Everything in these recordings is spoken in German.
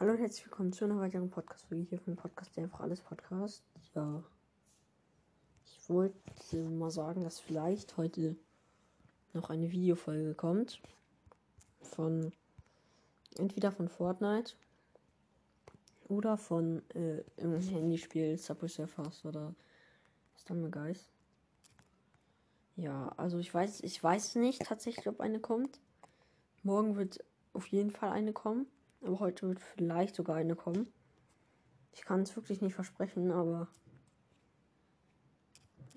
Hallo und herzlich willkommen zu einer weiteren Podcast-Folge hier vom Podcast, der einfach alles Podcast. Ja, ich wollte mal sagen, dass vielleicht heute noch eine Videofolge kommt. Von entweder von Fortnite oder von äh, im Handyspiel Subway Surfers oder Stumble Guys. Ja, also ich weiß, ich weiß nicht tatsächlich, ob eine kommt. Morgen wird auf jeden Fall eine kommen. Aber heute wird vielleicht sogar eine kommen. Ich kann es wirklich nicht versprechen, aber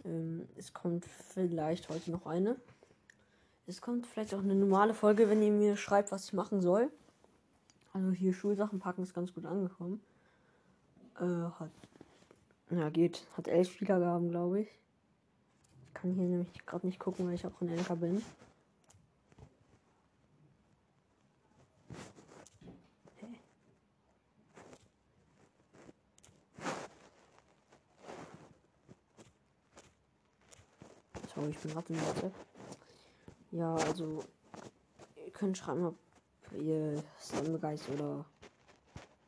ähm, es kommt vielleicht heute noch eine. Es kommt vielleicht auch eine normale Folge, wenn ihr mir schreibt, was ich machen soll. Also hier Schulsachen packen ist ganz gut angekommen. Äh, hat. Ja, geht. Hat elf Wiedergaben, glaube ich. Ich kann hier nämlich gerade nicht gucken, weil ich auch in Anker bin. Sorry, ich bin gerade im WhatsApp. Ja, also, ihr könnt schreiben, ob ihr Slamgeist oder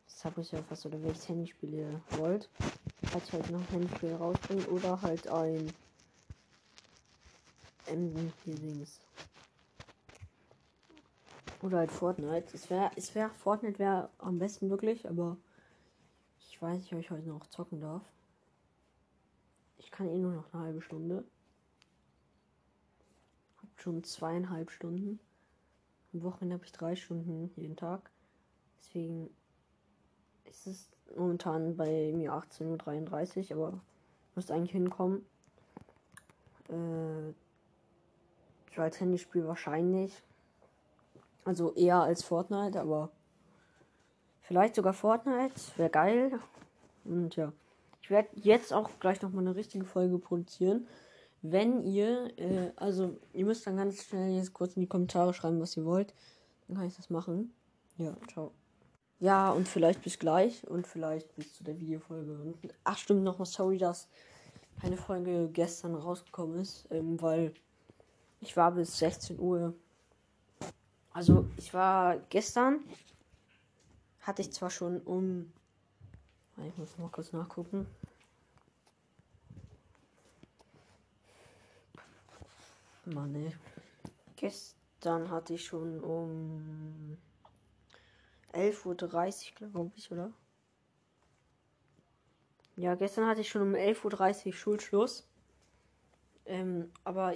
Subway Surfers oder welches Handyspiel ihr wollt. Falls ich heute noch ein Handyspiel rausbringe oder halt ein MVP-Dings. Oder halt Fortnite. Es wäre, es wäre, Fortnite wäre am besten wirklich, aber ich weiß nicht, ob ich heute noch zocken darf. Ich kann eh nur noch eine halbe Stunde schon zweieinhalb Stunden. Am Wochenende habe ich drei Stunden jeden Tag. Deswegen ist es momentan bei mir 18.33 Uhr, aber muss eigentlich hinkommen. Äh, als Handyspiel wahrscheinlich. Also eher als Fortnite, aber vielleicht sogar Fortnite. Wäre geil. Und ja. Ich werde jetzt auch gleich nochmal eine richtige Folge produzieren wenn ihr, äh, also ihr müsst dann ganz schnell jetzt kurz in die Kommentare schreiben, was ihr wollt. Dann kann ich das machen. Ja, ciao. Ja, und vielleicht bis gleich und vielleicht bis zu der Videofolge. Ach, stimmt noch mal, sorry, dass keine Folge gestern rausgekommen ist, ähm, weil ich war bis 16 Uhr. Also, ich war gestern, hatte ich zwar schon um. Ich muss mal kurz nachgucken. Mann, ey. Gestern hatte ich schon um 11.30 Uhr, glaube ich, oder? Ja, gestern hatte ich schon um 11.30 Uhr Schulschluss. Ähm, aber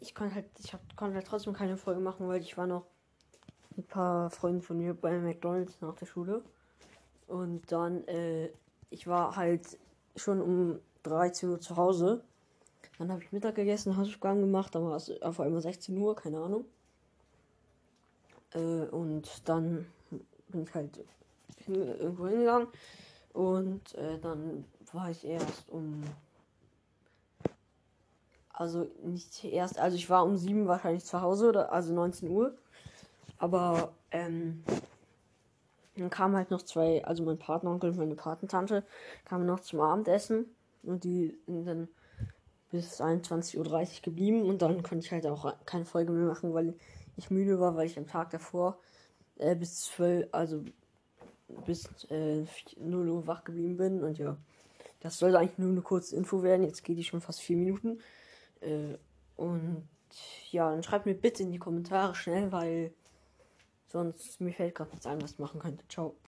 ich konnte halt, ich hab, konnte halt trotzdem keine Folge machen, weil ich war noch ein paar Freunde von mir bei McDonalds nach der Schule. Und dann, äh, ich war halt schon um 13 Uhr zu Hause. Dann habe ich Mittag gegessen, Hausaufgaben gemacht, dann war es auf einmal 16 Uhr, keine Ahnung. Äh, und dann bin ich halt hin, irgendwo hingegangen und äh, dann war ich erst um. Also nicht erst, also ich war um 7 wahrscheinlich zu Hause, oder, also 19 Uhr. Aber ähm, dann kamen halt noch zwei, also mein Partneronkel und meine Patentante kamen noch zum Abendessen und die sind dann bis 21.30 Uhr geblieben und dann konnte ich halt auch keine Folge mehr machen, weil ich müde war, weil ich am Tag davor äh, bis 12, also bis äh, 0 Uhr wach geblieben bin und ja, das sollte eigentlich nur eine kurze Info werden. Jetzt geht die schon fast vier Minuten. Äh, und ja, dann schreibt mir bitte in die Kommentare schnell, weil sonst mir fällt gerade nichts ein, was ich machen könnte. Ciao.